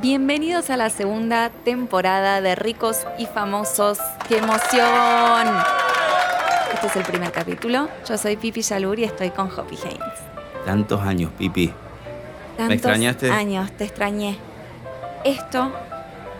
Bienvenidos a la segunda temporada de Ricos y Famosos. ¡Qué emoción! Este es el primer capítulo. Yo soy Pipi Yalur y estoy con Hoppy Haynes. Tantos años, Pipi. Tantos extrañaste? años, te extrañé. Esto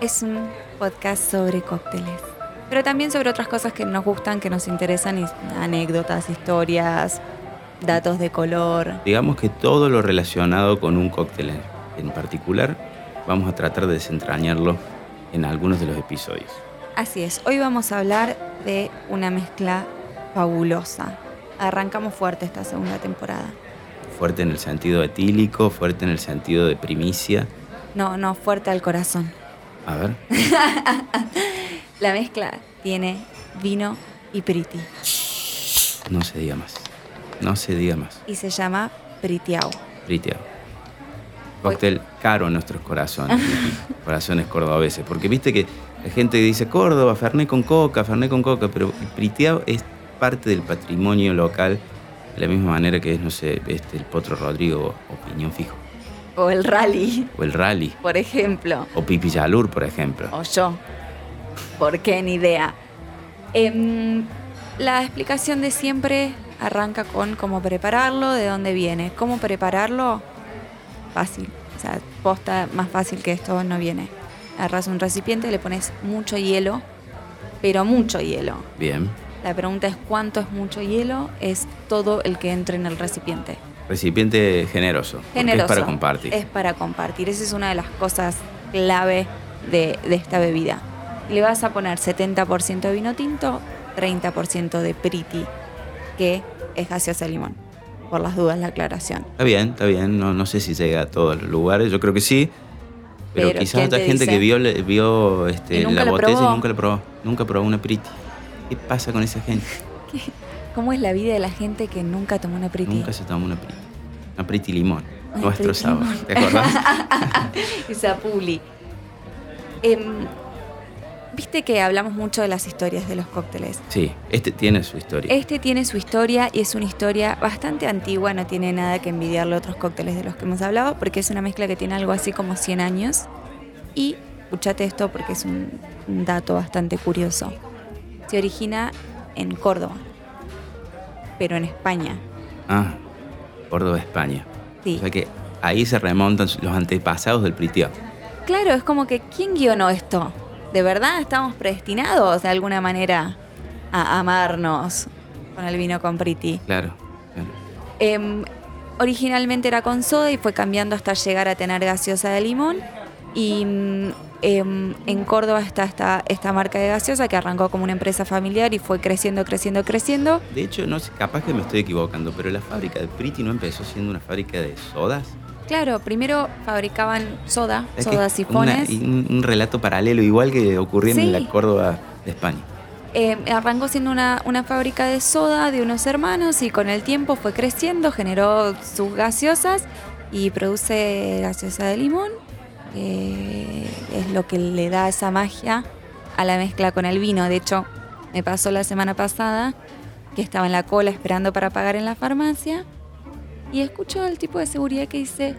es un podcast sobre cócteles, pero también sobre otras cosas que nos gustan, que nos interesan, anécdotas, historias, datos de color. Digamos que todo lo relacionado con un cóctel en particular, vamos a tratar de desentrañarlo en algunos de los episodios. Así es, hoy vamos a hablar de una mezcla fabulosa. Arrancamos fuerte esta segunda temporada. Fuerte en el sentido etílico, fuerte en el sentido de primicia. No, no, fuerte al corazón. A ver, La mezcla tiene vino y priti no se diga más. No se diga más. y se llama pritiao. Priteado. Cóctel caro en nuestros corazones, corazones cordobeses. Porque viste que la gente dice Córdoba, Fernet con coca, Fernet con coca, pero el priteado es parte del patrimonio local de la misma manera que es, no sé, este, el Potro Rodrigo o Piñón Fijo, O el rally, o el Rally, por ejemplo. o Pipi Yalur, por ejemplo. O yo. ¿Por qué? Ni idea. Em, la explicación de siempre arranca con cómo prepararlo, de dónde viene. ¿Cómo prepararlo? Fácil. O sea, posta más fácil que esto no viene. Agarras un recipiente, le pones mucho hielo, pero mucho hielo. Bien. La pregunta es cuánto es mucho hielo, es todo el que entre en el recipiente. Recipiente generoso. Generoso. Es para compartir. Es para compartir. Esa es una de las cosas clave de, de esta bebida. Le vas a poner 70% de vino tinto, 30% de priti, que es gaseosa de limón. Por las dudas, la aclaración. Está bien, está bien. No, no sé si llega a todos los lugares. Yo creo que sí. Pero, Pero, quizás ¿quién otra te gente dice? que vio, vio este, la botella probó. y nunca lo probó. Nunca probó una priti. ¿Qué pasa con esa gente? ¿Cómo es la vida de la gente que nunca tomó una priti? Nunca se tomó una priti. Una priti limón. Nuestro priti sabor. limón. ¿Te acordás? Esa puli. Em, Viste que hablamos mucho de las historias de los cócteles. sí, este tiene su historia. Este tiene su historia y es una historia bastante antigua, no tiene nada que envidiarle a otros cócteles de los que hemos hablado, porque es una mezcla que tiene algo así como 100 años. Y escuchate esto porque es un, dato bastante curioso. Se origina en Córdoba, pero en España. Ah, Córdoba, España. Sí. O sea que ahí se remontan los antepasados del pritiado. Claro, es como que ¿quién guionó esto? ¿De verdad estamos predestinados de alguna manera a amarnos con el vino con Priti? Claro. claro. Em, originalmente era con soda y fue cambiando hasta llegar a tener gaseosa de limón. Y mm, em, en Córdoba está esta, esta marca de gaseosa que arrancó como una empresa familiar y fue creciendo, creciendo, creciendo. De hecho, no sé, capaz que me estoy equivocando, pero la fábrica de Priti no empezó siendo una fábrica de sodas. Claro, primero fabricaban soda, Es es sifones. una- un, un relato paralelo, igual que ocurría Sí. en la Córdoba de España. Eh, arrancó siendo una, una fábrica de soda de unos hermanos y con el tiempo fue creciendo, generó sus gaseosas y produce gaseosa de limón, que es lo que le da esa magia a la mezcla con el vino. De hecho, me pasó la semana pasada que estaba en la cola esperando para pagar en la farmacia y escucho al tipo de seguridad que dice,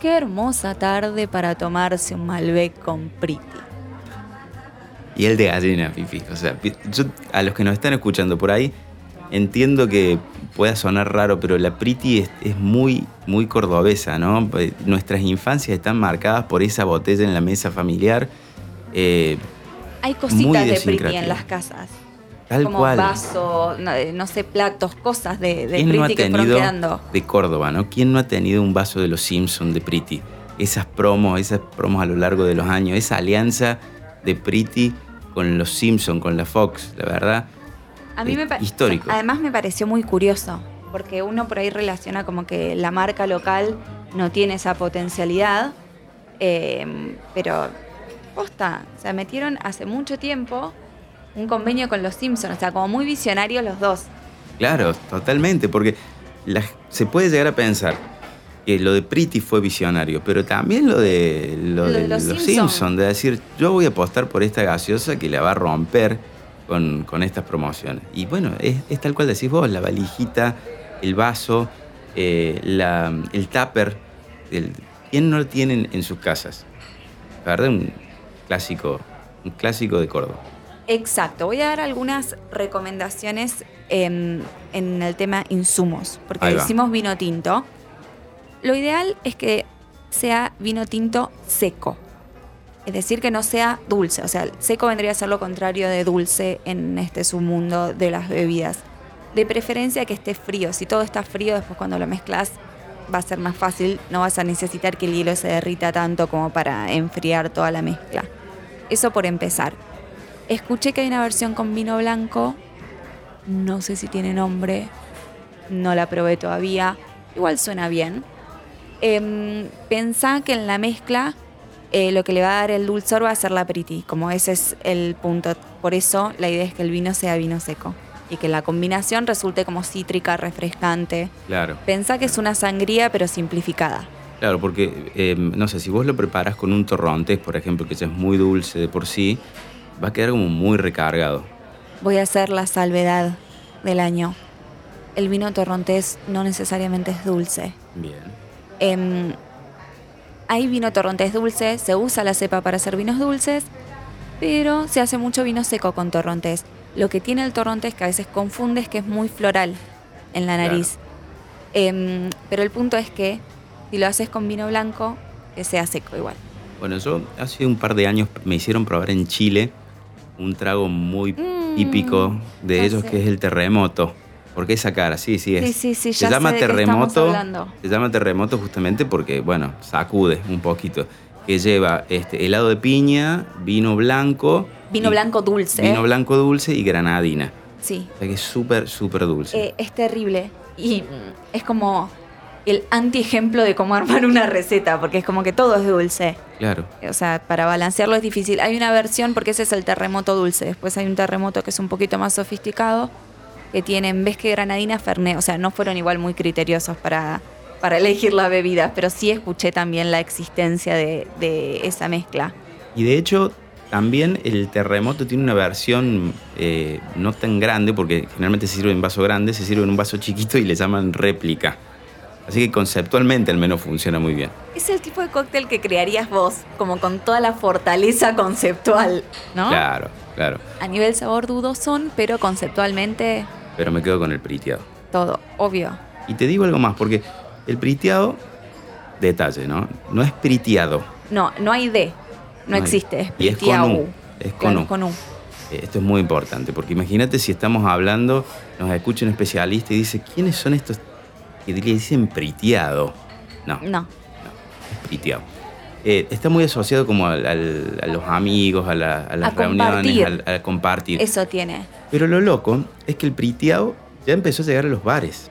qué hermosa tarde para tomarse un Malbec con Priti. Y el de gallina, Pipi. O sea, yo, a los que nos están escuchando por ahí, entiendo que pueda sonar raro, pero la Priti es, es muy, muy cordobesa, ¿no? Eh, Nuestras infancias están marcadas por esa botella en la mesa familiar. eh, Hay cositas de Priti en las casas. Tal como cual. vaso, no, eh, no sé, platos, cosas de, de ¿Quién no que fueron tenido quedando. de Córdoba, no? ¿Quién no ha tenido un vaso de los Simpsons de Priti? Esas promos, esas promos a lo largo de los años, esa alianza de Priti con los Simpsons, con la Fox, la verdad. A mí me histórico. Además me pareció muy curioso, porque uno por ahí relaciona como que la marca local no tiene esa potencialidad, eh, pero posta, o sea, metieron hace mucho tiempo un convenio con los Simpsons, o sea, como muy visionarios los dos. Claro, totalmente, porque la- se puede llegar a pensar que lo de Priti fue visionario, pero también lo de, lo Lo de de los los, Simpson. Simpsons, de decir, yo voy a apostar por esta gaseosa que la va a romper con, con estas promociones. Y bueno, es, es tal cual decís vos, la valijita, el vaso, eh, la- el tupper, el- ¿quién no lo tienen en sus casas? La verdad, un clásico, un clásico de Córdoba. Exacto, voy a dar algunas recomendaciones en, en el tema insumos, porque decimos vino tinto. Lo ideal es que sea vino tinto seco, es decir, que no sea dulce, o sea, seco vendría a ser lo contrario de dulce en este submundo de las bebidas. De preferencia que esté frío, si todo está frío, después cuando lo mezclas va a ser más fácil, no vas a necesitar que el hielo se derrita tanto como para enfriar toda la mezcla. Eso por empezar. Escuché que hay una versión con vino blanco. No sé si tiene nombre. No la probé todavía. Igual suena bien. Em, pensá que en la mezcla eh, lo que le va a dar el dulzor va a ser la priti. Como ese es el punto. Por eso la idea es que el vino sea vino seco. Y que la combinación resulte como cítrica, refrescante. Claro. Pensá que es una sangría pero simplificada. Claro, porque, eh, no sé, si vos lo preparas con un torrontés, por ejemplo, que ya es muy dulce de por sí, va a quedar como muy recargado. Voy a hacer la salvedad del año. El vino torrontés no necesariamente es dulce. Bien. Em, hay vino torrontés dulce, se usa la cepa para hacer vinos dulces, pero se hace mucho vino seco con torrontés. Lo que tiene el torrontés que a veces confunde es que es muy floral en la Claro. nariz. Em, pero el punto es que si lo haces con vino blanco, que sea seco igual. Bueno, yo hace un par de años me hicieron probar en Chile un trago muy Mm, típico de ellos sé. que es el terremoto. ¿Por qué esa cara? Sí, sí, es. Sí, sí, sí, se llama terremoto. Se llama terremoto justamente porque, bueno, sacude un poquito. Que lleva este, helado de piña, vino blanco. Vino y- blanco dulce. Vino blanco dulce y granadina. Sí. O sea que es súper, súper dulce. Eh, es terrible. Y es como el anti-ejemplo de cómo armar una receta, porque es como que todo es dulce. claro. O sea, para balancearlo es difícil. Hay una versión, porque ese es el terremoto dulce. Después hay un terremoto que es un poquito más sofisticado, que tiene en vez que granadina, fernet. O sea, no fueron igual muy criteriosos para, para elegir las bebidas, pero sí escuché también la existencia de, de esa mezcla. Y de hecho, también el terremoto tiene una versión eh, no tan grande, porque generalmente se sirve en vaso grande, se sirve en un vaso chiquito y le llaman réplica. Así que conceptualmente al menos funciona muy bien. Es el tipo de cóctel que crearías vos, como con toda la fortaleza conceptual, ¿no? Claro, claro. A nivel sabor dudosón, pero conceptualmente Pero me quedo con el priteado. todo, obvio. Y te digo algo más, porque el priteado, detalle, ¿no? No es priteado. No, no hay D. No, No hay. existe. Es Y es con. U, es con Claro, U. con U. Eh, Esto es muy importante, porque imagínate si estamos hablando, nos escucha un especialista y dice, ¿quiénes son estos que le dicen priteado? No, No. es priteado. Eh, está muy asociado como al- al- a los amigos, a, la- a las A reuniones, al compartir. Eso tiene. Pero lo loco es que el priteado ya empezó a llegar a los bares.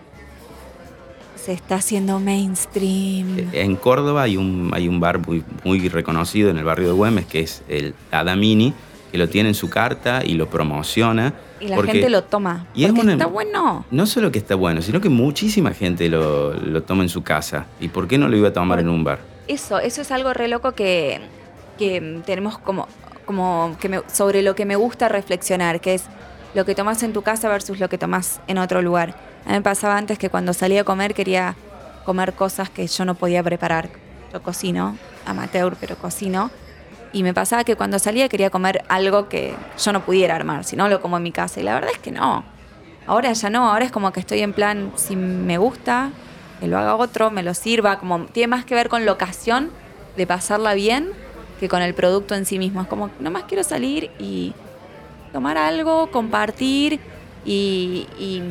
Se está haciendo mainstream. Eh, En Córdoba hay un, hay un bar muy, muy reconocido en el barrio de Güemes, que es el Adamini, que lo tiene en su carta y lo promociona. Y la porque gente lo toma. y es una- está bueno. No solo que está bueno, sino que muchísima gente lo, lo toma en su casa. ¿Y por qué no lo iba a tomar en un bar? Eso, eso es algo re loco que, que tenemos como, como que me- sobre lo que me gusta reflexionar, que es lo que tomas en tu casa versus lo que tomas en otro lugar. A mí me pasaba antes que cuando salía a comer quería comer cosas que yo no podía preparar. Yo cocino, amateur, pero cocino. Y me pasaba que cuando salía quería comer algo que yo no pudiera armar, si no lo como en mi casa. Y la verdad es que no. Ahora ya no, ahora es como que estoy en plan, si me gusta, que lo haga otro, me lo sirva, como tiene más que ver con la ocasión de pasarla bien que con el producto en sí mismo. Es como, nomás quiero salir y tomar algo, compartir y, y-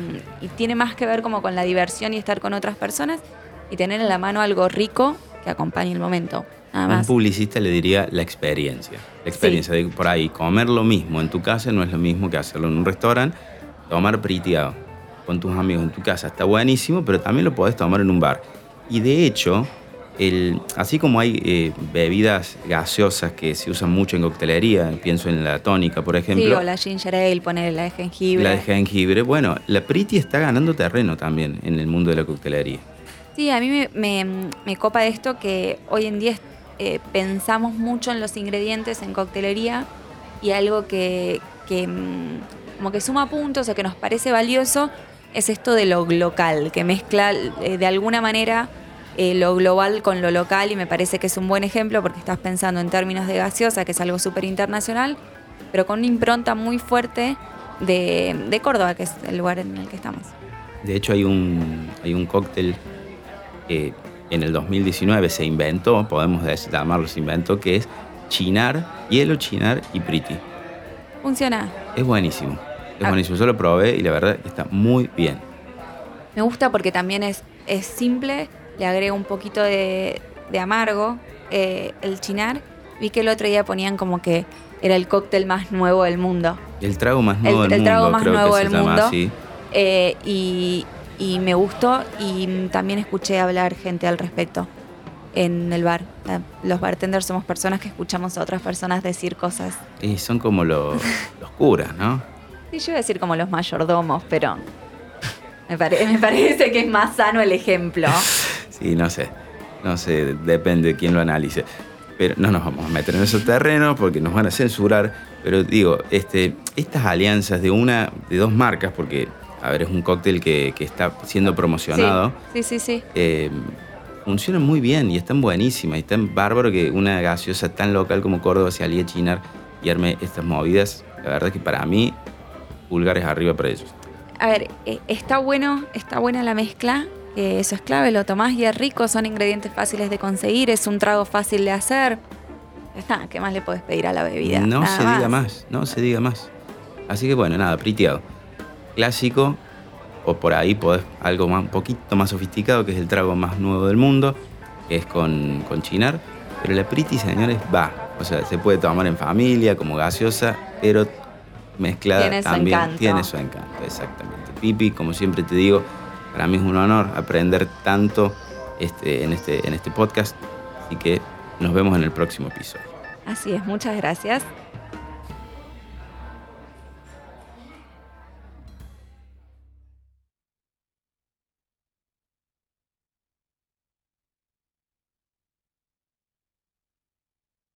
y tiene más que ver como con la diversión y estar con otras personas y tener en la mano algo rico que acompañe el momento. Nada Un publicista le diría la experiencia. La experiencia de por ahí comer lo mismo en tu casa no es lo mismo que hacerlo en un restaurante. Tomar priteado con tus amigos en tu casa está buenísimo, pero también lo podés tomar en un bar. Y de hecho, el, así como hay eh, bebidas gaseosas que se usan mucho en coctelería, pienso en la tónica, por ejemplo. Sí, o la ginger ale, ponerle la de jengibre. La de jengibre. Bueno, la Priti está ganando terreno también en el mundo de la coctelería. Sí, a mí me, me- me copa esto que hoy en día eh, pensamos mucho en los ingredientes en coctelería y algo que, mm, como que suma puntos o que nos parece valioso es esto de lo local, que mezcla eh, de alguna manera eh, lo global con lo local y me parece que es un buen ejemplo porque estás pensando en términos de gaseosa, que es algo súper internacional, pero con una impronta muy fuerte de, de, Córdoba, que es el lugar en el que estamos. De hecho, hay un, hay un cóctel que en el 2019 se inventó, podemos llamarlo se inventó, que es chinar, hielo chinar y pretty. Funciona. Es buenísimo. Es ah. buenísimo. Yo lo probé y la verdad está muy bien. Me gusta porque también es, es simple, le agrego un poquito de, amargo. Eh, el chinar, vi que el otro día ponían como que era el cóctel más nuevo del mundo. El trago más nuevo del mundo. El trago más nuevo del mundo. Eh, y, y me gustó y también escuché hablar gente al respecto en el bar. Los bartenders somos personas que escuchamos a otras personas decir cosas. Y son como los, los curas, ¿no? Sí, yo iba a decir como los mayordomos, pero me, me parece que es más sano el ejemplo. Sí, no sé. No sé, depende de quién lo analice. Pero no nos vamos a meter en esos terrenos porque nos van a censurar. Pero digo, este, estas alianzas de una, de dos marcas, porque, a ver, es un cóctel que, está siendo promocionado. Sí, sí, sí. Eh, funcionan muy bien y están buenísimas. Y están bárbaro que una gaseosa tan local como Córdoba se alíe a chinar y arme estas movidas. La verdad que para mí, pulgares arriba para ellos a ver, eh, está bueno, está buena la mezcla, eso es clave, lo tomás y es rico, son ingredientes fáciles de conseguir, es un trago fácil de hacer. Está, ¿qué más le podés pedir a la bebida? No se diga más, no se diga más. Así que bueno, nada, priteado. Clásico, o por ahí podés algo más, un poquito más sofisticado, que es el trago más nuevo del mundo, que es con, con chinar. Pero la priti, señores, va. O sea, se puede tomar en familia, como gaseosa, pero mezclada tiene también su encanto. tiene su encanto, exactamente. Pipi, como siempre te digo, para mí es un honor aprender tanto este, en, este, en este podcast, así que nos vemos en el próximo episodio. Así es, muchas gracias.